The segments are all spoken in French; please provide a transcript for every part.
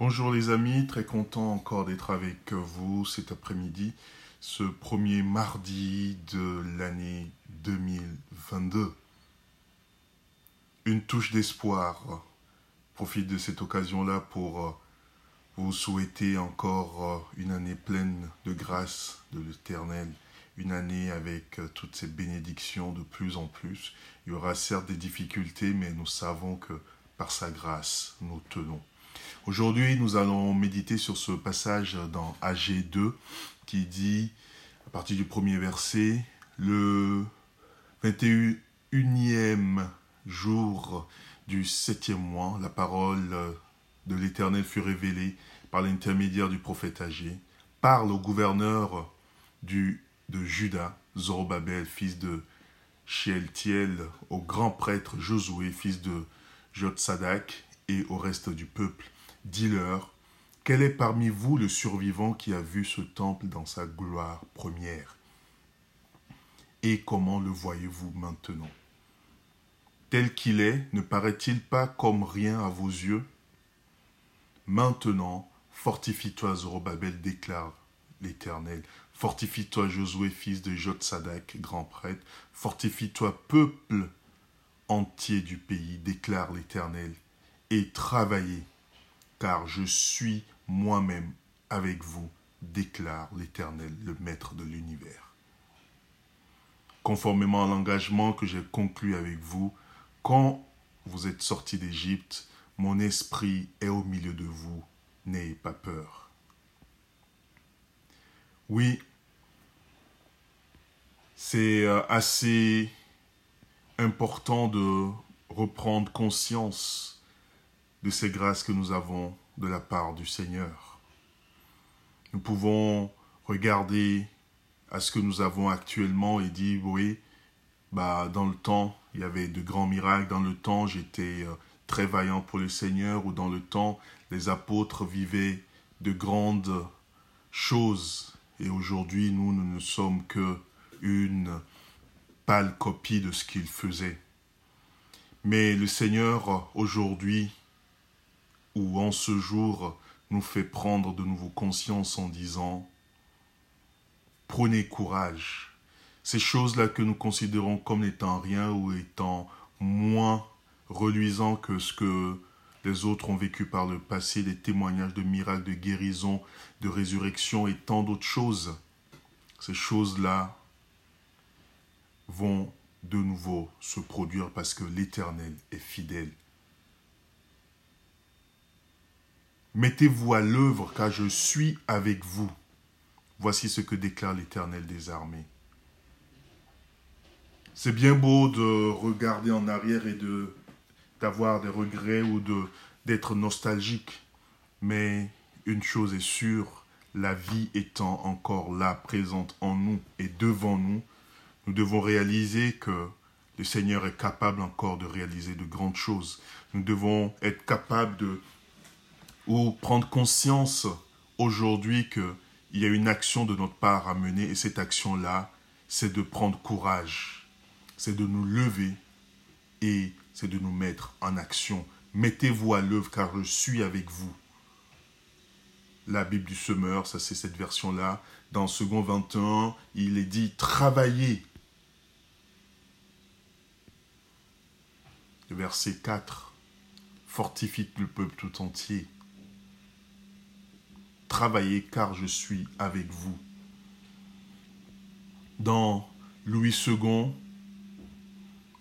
Bonjour les amis, très content encore d'être avec vous cet après-midi, ce premier mardi de l'année 2022. Une touche d'espoir. Profite de cette occasion-là pour euh, vous souhaiter encore euh, une année pleine de grâce de l'Éternel, une année avec euh, toutes ces bénédictions de plus en plus. Il y aura certes des difficultés, mais nous savons que par sa grâce, nous tenons. Aujourd'hui, nous allons méditer sur ce passage dans AG2 qui dit, à partir du premier verset, le 21e jour du septième mois, la parole de l'Éternel fut révélée par l'intermédiaire du prophète Agé, parle au gouverneur du, de Juda, Zorobabel, fils de Shealtiel, au grand prêtre Josué, fils de Jotsadak, et au reste du peuple. Dis-leur, quel est parmi vous le survivant qui a vu ce temple dans sa gloire première? Et comment le voyez-vous maintenant? Tel qu'il est, ne paraît-il pas comme rien à vos yeux? Maintenant, fortifie-toi, Zorobabel, déclare l'Éternel. Fortifie-toi, Josué, fils de Jotsadak, grand prêtre. Fortifie-toi, peuple entier du pays, déclare l'Éternel, et travaillez, car je suis moi-même avec vous, déclare l'Éternel, le Maître de l'univers. Conformément à l'engagement que j'ai conclu avec vous, quand vous êtes sortis d'Égypte, mon esprit est au milieu de vous, n'ayez pas peur. Oui, c'est euh, assez important de reprendre conscience de ces grâces que nous avons de la part du Seigneur. Nous pouvons regarder à ce que nous avons actuellement et dire, oui, bah, dans le temps, il y avait de grands miracles, dans le temps, j'étais euh, très vaillant pour le Seigneur, ou dans le temps, les apôtres vivaient de grandes choses, et aujourd'hui, nous, nous ne sommes que une pâle copie de ce qu'il faisait. Mais le Seigneur, aujourd'hui, ou en ce jour, nous fait prendre de nouveau conscience en disant, prenez courage. Ces choses-là que nous considérons comme n'étant rien ou étant moins reluisant que ce que les autres ont vécu par le passé, des témoignages de miracles, de guérison, de résurrection et tant d'autres choses. Ces choses-là vont de nouveau se produire parce que l'Éternel est fidèle. Mettez-vous à l'œuvre car je suis avec vous. Voici ce que déclare l'Éternel des armées. C'est bien beau de regarder en arrière et de d'avoir des regrets ou de d'être nostalgique, mais une chose est sûre, la vie étant encore là, présente en nous et devant nous, nous devons réaliser que le Seigneur est capable encore de réaliser de grandes choses. Nous devons être capables de ou prendre conscience aujourd'hui qu'il y a une action de notre part à mener et cette action-là, c'est de prendre courage, c'est de nous lever et c'est de nous mettre en action. Mettez-vous à l'œuvre car je suis avec vous. La Bible du semeur, ça c'est cette version-là. Dans second 21, il est dit travaillez. verset 4. Fortifie le peuple tout entier. Travaillez car je suis avec vous. Dans Louis II,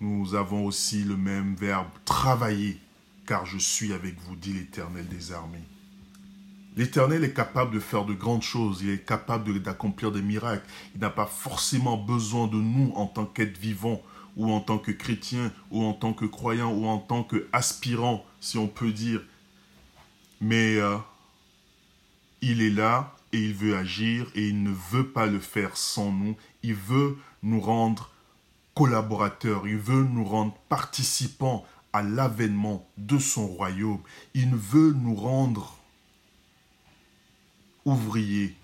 nous avons aussi le même verbe travailler, car je suis avec vous, dit l'Éternel des armées. L'Éternel est capable de faire de grandes choses, il est capable d'accomplir des miracles. Il n'a pas forcément besoin de nous en tant qu'êtres vivants, ou en tant que chrétiens, ou en tant que croyants, ou en tant qu'aspirants, si on peut dire. Mais euh, il est là et il veut agir et il ne veut pas le faire sans nous. Il veut nous rendre collaborateur, il veut nous rendre participants à l'avènement de son royaume. Il veut nous rendre ouvriers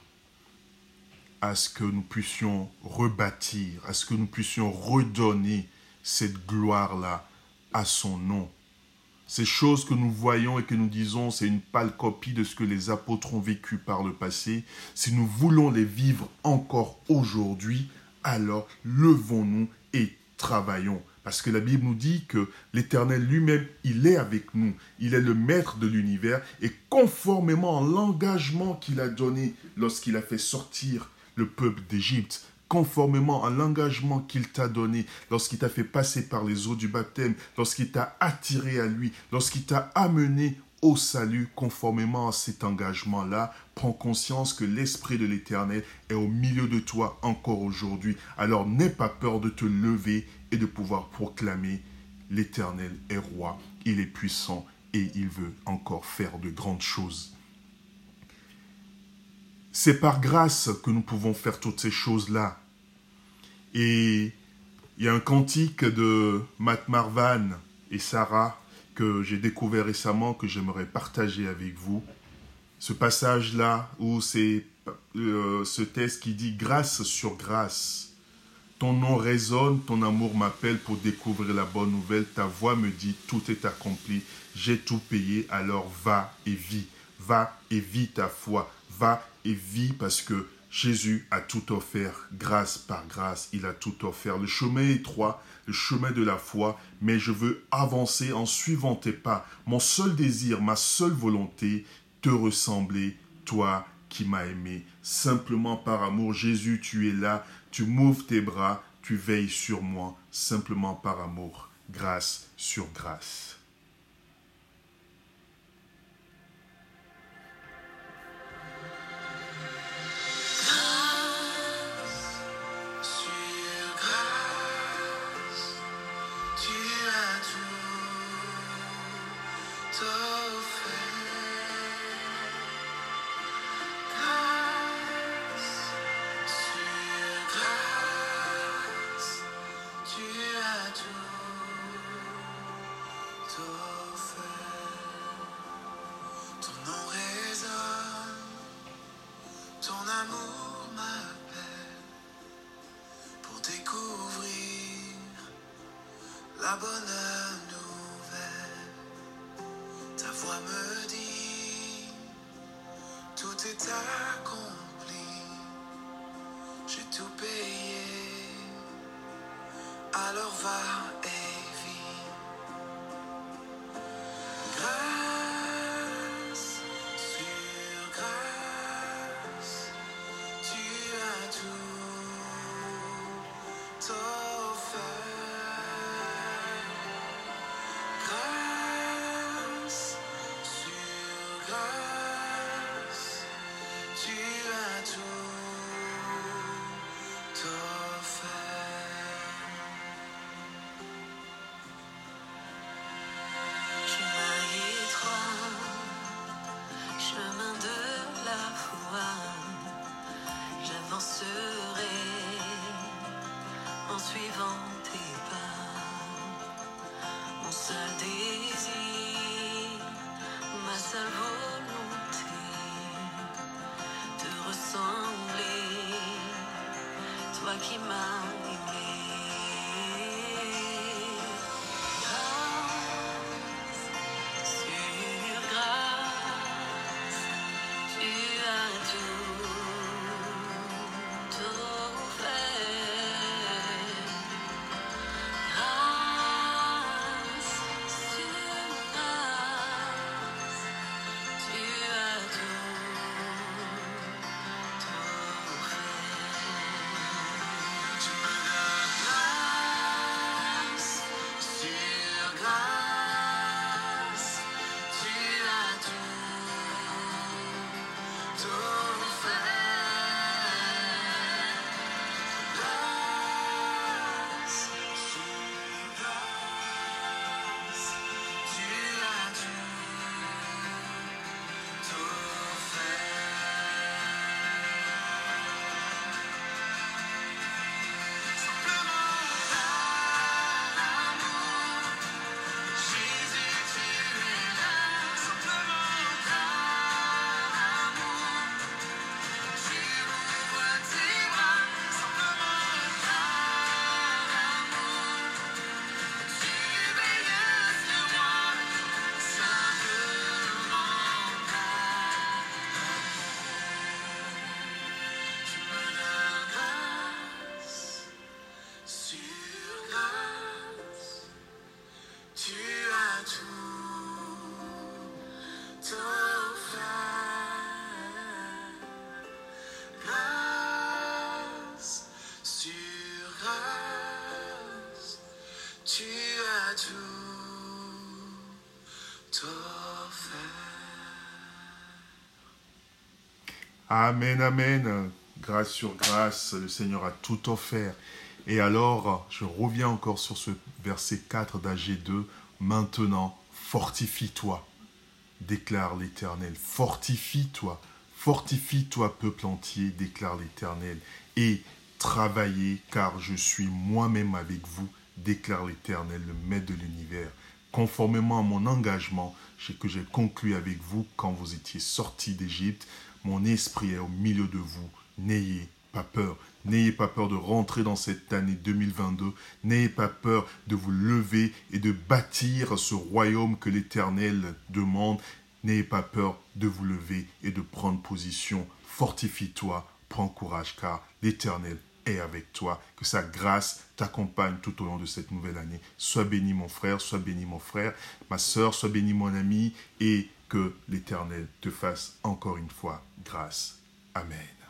à ce que nous puissions rebâtir, à ce que nous puissions redonner cette gloire-là à son nom. Ces choses que nous voyons et que nous disons, c'est une pâle copie de ce que les apôtres ont vécu par le passé. Si nous voulons les vivre encore aujourd'hui, alors levons-nous et travaillons. Parce que la Bible nous dit que l'Éternel lui-même, il est avec nous. Il est le maître de l'univers. Et conformément à l'engagement qu'il a donné lorsqu'il a fait sortir le peuple d'Égypte, conformément à l'engagement qu'il t'a donné, lorsqu'il t'a fait passer par les eaux du baptême, lorsqu'il t'a attiré à lui, lorsqu'il t'a amené au salut, conformément à cet engagement-là, prends conscience que l'Esprit de l'Éternel est au milieu de toi encore aujourd'hui. Alors n'aie pas peur de te lever et de pouvoir proclamer l'Éternel est roi, il est puissant et il veut encore faire de grandes choses. C'est par grâce que nous pouvons faire toutes ces choses-là. Et il y a un cantique de Matt Marvan et Sarah que j'ai découvert récemment, que j'aimerais partager avec vous. Ce passage-là où c'est euh, ce texte qui dit grâce sur grâce. Ton nom résonne, ton amour m'appelle pour découvrir la bonne nouvelle. Ta voix me dit tout est accompli, j'ai tout payé, alors va et vis. Va et vis ta foi. Va et vis parce que Jésus a tout offert, grâce par grâce, il a tout offert. Le chemin est étroit, le chemin de la foi, mais je veux avancer en suivant tes pas. Mon seul désir, ma seule volonté, te ressembler, toi qui m'as aimé. Simplement par amour, Jésus, tu es là, tu m'ouvres tes bras, tu veilles sur moi, simplement par amour, grâce sur grâce. I will never suivant tes pas. Mon seul désir, ma seule volonté, te ressembler, toi qui m'as. Amen, amen. Grâce sur grâce, le Seigneur a tout offert. Et alors, je reviens encore sur ce verset 4 d'AG 2. Maintenant, fortifie-toi, déclare l'Éternel. Fortifie-toi, fortifie-toi, peuple entier, déclare l'Éternel. Et travaillez, car je suis moi-même avec vous, déclare l'Éternel, le Maître de l'univers. Conformément à mon engagement que j'ai conclu avec vous quand vous étiez sortis d'Égypte, mon esprit est au milieu de vous. N'ayez pas peur. N'ayez pas peur de rentrer dans cette année 2022. N'ayez pas peur de vous lever et de bâtir ce royaume que l'Éternel demande. N'ayez pas peur de vous lever et de prendre position. Fortifie-toi, prends courage car l'Éternel est avec toi. Que sa grâce t'accompagne tout au long de cette nouvelle année. Sois béni mon frère, sois béni mon frère, ma soeur, sois béni mon ami et que l'Éternel te fasse encore une fois grâce. Amen.